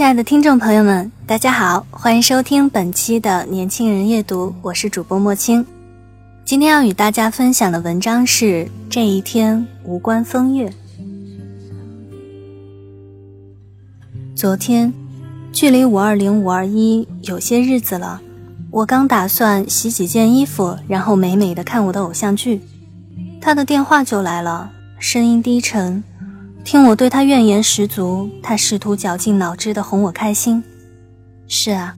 亲爱的听众朋友们，大家好，欢迎收听本期的《年轻人夜读》，我是主播莫青。今天要与大家分享的文章是《这一天无关风月》。昨天，距离五二零、五二一有些日子了，我刚打算洗几件衣服，然后美美的看我的偶像剧，他的电话就来了，声音低沉。听我对他怨言十足，他试图绞尽脑汁的哄我开心。是啊，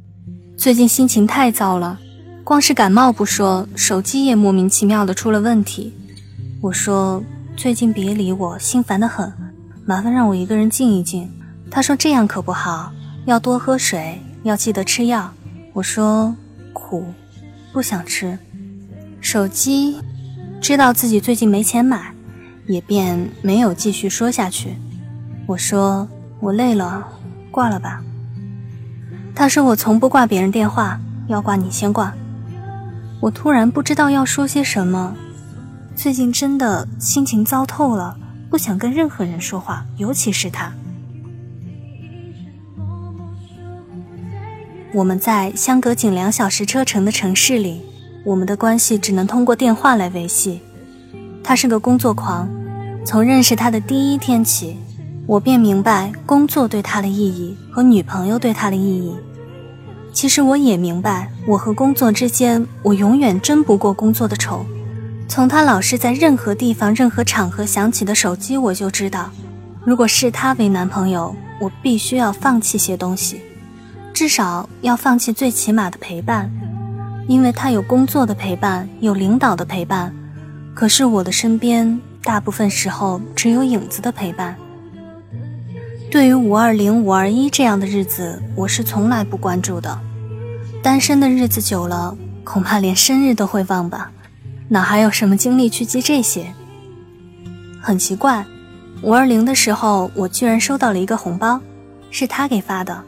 最近心情太糟了，光是感冒不说，手机也莫名其妙的出了问题。我说最近别理我，心烦的很，麻烦让我一个人静一静。他说这样可不好，要多喝水，要记得吃药。我说苦，不想吃。手机，知道自己最近没钱买。也便没有继续说下去。我说我累了，挂了吧。他说我从不挂别人电话，要挂你先挂。我突然不知道要说些什么，最近真的心情糟透了，不想跟任何人说话，尤其是他。我们在相隔仅两小时车程的城市里，我们的关系只能通过电话来维系。他是个工作狂，从认识他的第一天起，我便明白工作对他的意义和女朋友对他的意义。其实我也明白，我和工作之间，我永远争不过工作的丑。从他老是在任何地方、任何场合响起的手机，我就知道，如果视他为男朋友，我必须要放弃些东西，至少要放弃最起码的陪伴，因为他有工作的陪伴，有领导的陪伴。可是我的身边大部分时候只有影子的陪伴。对于五二零、五二一这样的日子，我是从来不关注的。单身的日子久了，恐怕连生日都会忘吧，哪还有什么精力去记这些？很奇怪，五二零的时候，我居然收到了一个红包，是他给发的。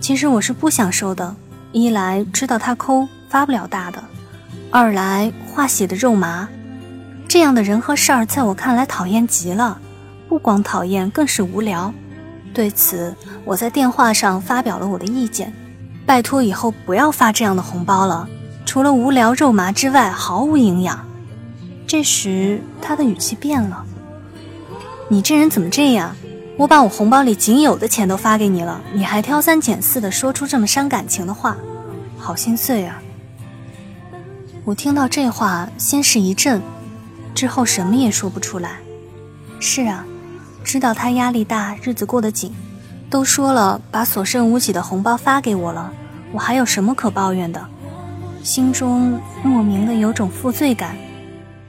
其实我是不想收的，一来知道他抠，发不了大的。二来话写的肉麻，这样的人和事儿在我看来讨厌极了，不光讨厌，更是无聊。对此，我在电话上发表了我的意见，拜托以后不要发这样的红包了，除了无聊肉麻之外毫无营养。这时，他的语气变了：“你这人怎么这样？我把我红包里仅有的钱都发给你了，你还挑三拣四的说出这么伤感情的话，好心碎啊！”我听到这话，先是一震，之后什么也说不出来。是啊，知道他压力大，日子过得紧，都说了把所剩无几的红包发给我了，我还有什么可抱怨的？心中莫名的有种负罪感。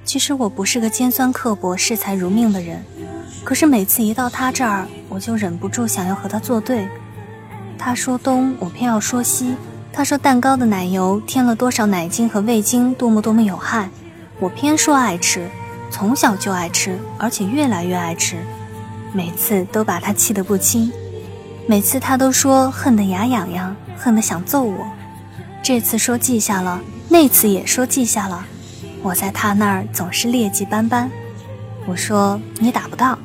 其实我不是个尖酸刻薄、视财如命的人，可是每次一到他这儿，我就忍不住想要和他作对。他说东，我偏要说西。他说蛋糕的奶油添了多少奶精和味精，多么多么有害。我偏说爱吃，从小就爱吃，而且越来越爱吃。每次都把他气得不轻，每次他都说恨得牙痒痒，恨得想揍我。这次说记下了，那次也说记下了。我在他那儿总是劣迹斑斑。我说你打不到，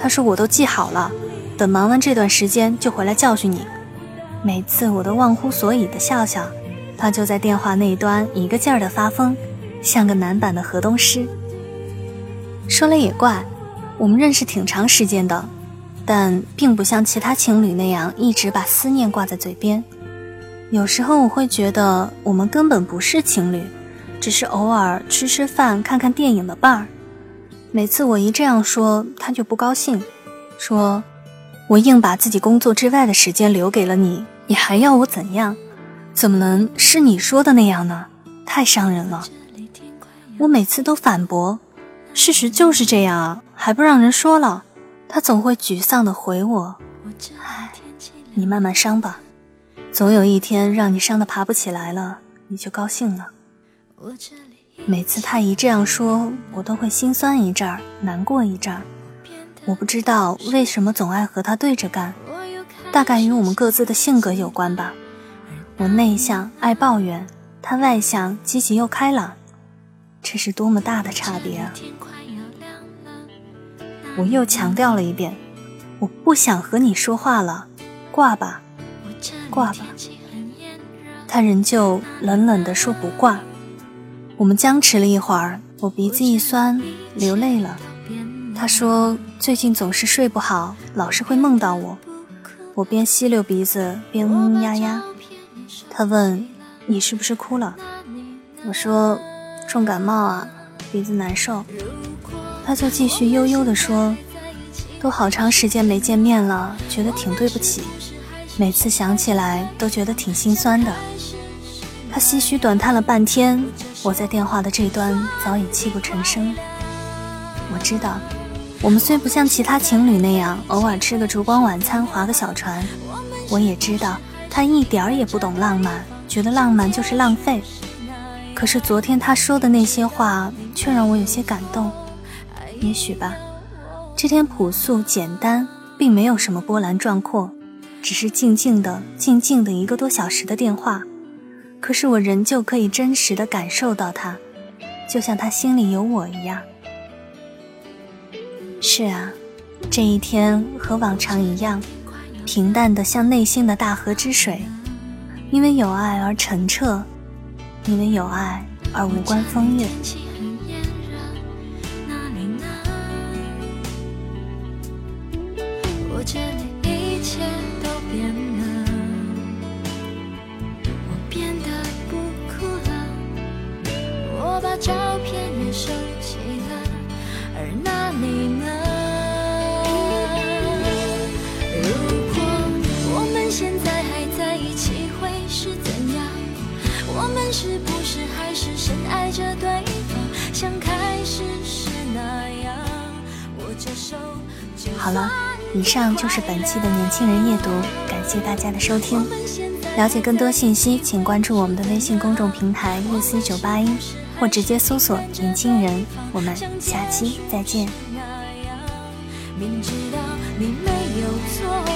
他说我都记好了，等忙完这段时间就回来教训你。每次我都忘乎所以的笑笑，他就在电话那端一个劲儿的发疯，像个男版的河东狮。说了也怪，我们认识挺长时间的，但并不像其他情侣那样一直把思念挂在嘴边。有时候我会觉得我们根本不是情侣，只是偶尔吃吃饭、看看电影的伴儿。每次我一这样说，他就不高兴，说我硬把自己工作之外的时间留给了你。你还要我怎样？怎么能是你说的那样呢？太伤人了。我每次都反驳，事实就是这样啊，还不让人说了。他总会沮丧地回我：“唉，你慢慢伤吧，总有一天让你伤得爬不起来了，你就高兴了。”每次他一这样说，我都会心酸一阵儿，难过一阵儿。我不知道为什么总爱和他对着干，大概与我们各自的性格有关吧。我内向爱抱怨，他外向积极又开朗，这是多么大的差别啊！我又强调了一遍，我不想和你说话了，挂吧，挂吧。他仍旧冷冷地说不挂。我们僵持了一会儿，我鼻子一酸，流泪了。他说最近总是睡不好，老是会梦到我。我边吸溜鼻子边嗯呀呀。他问：“你是不是哭了？”我说：“重感冒啊，鼻子难受。”他就继续悠悠地说：“都好长时间没见面了，觉得挺对不起。每次想起来都觉得挺心酸的。”他唏嘘短叹了半天，我在电话的这端早已泣不成声。我知道，我们虽不像其他情侣那样偶尔吃个烛光晚餐、划个小船，我也知道。他一点儿也不懂浪漫，觉得浪漫就是浪费。可是昨天他说的那些话，却让我有些感动。也许吧，这天朴素简单，并没有什么波澜壮阔，只是静静的、静静的一个多小时的电话。可是我仍旧可以真实的感受到他，就像他心里有我一样。是啊，这一天和往常一样。平淡的像内心的大河之水，因为有爱而澄澈，因为有爱而无关风月。是不是还是深爱着对方，像开始时那样握着手。好了，以上就是本期的年轻人夜读，感谢大家的收听。了解更多信息，请关注我们的微信公众平台六四九八一，或直接搜索“年轻人”。我们下期再见。明知道你没有错，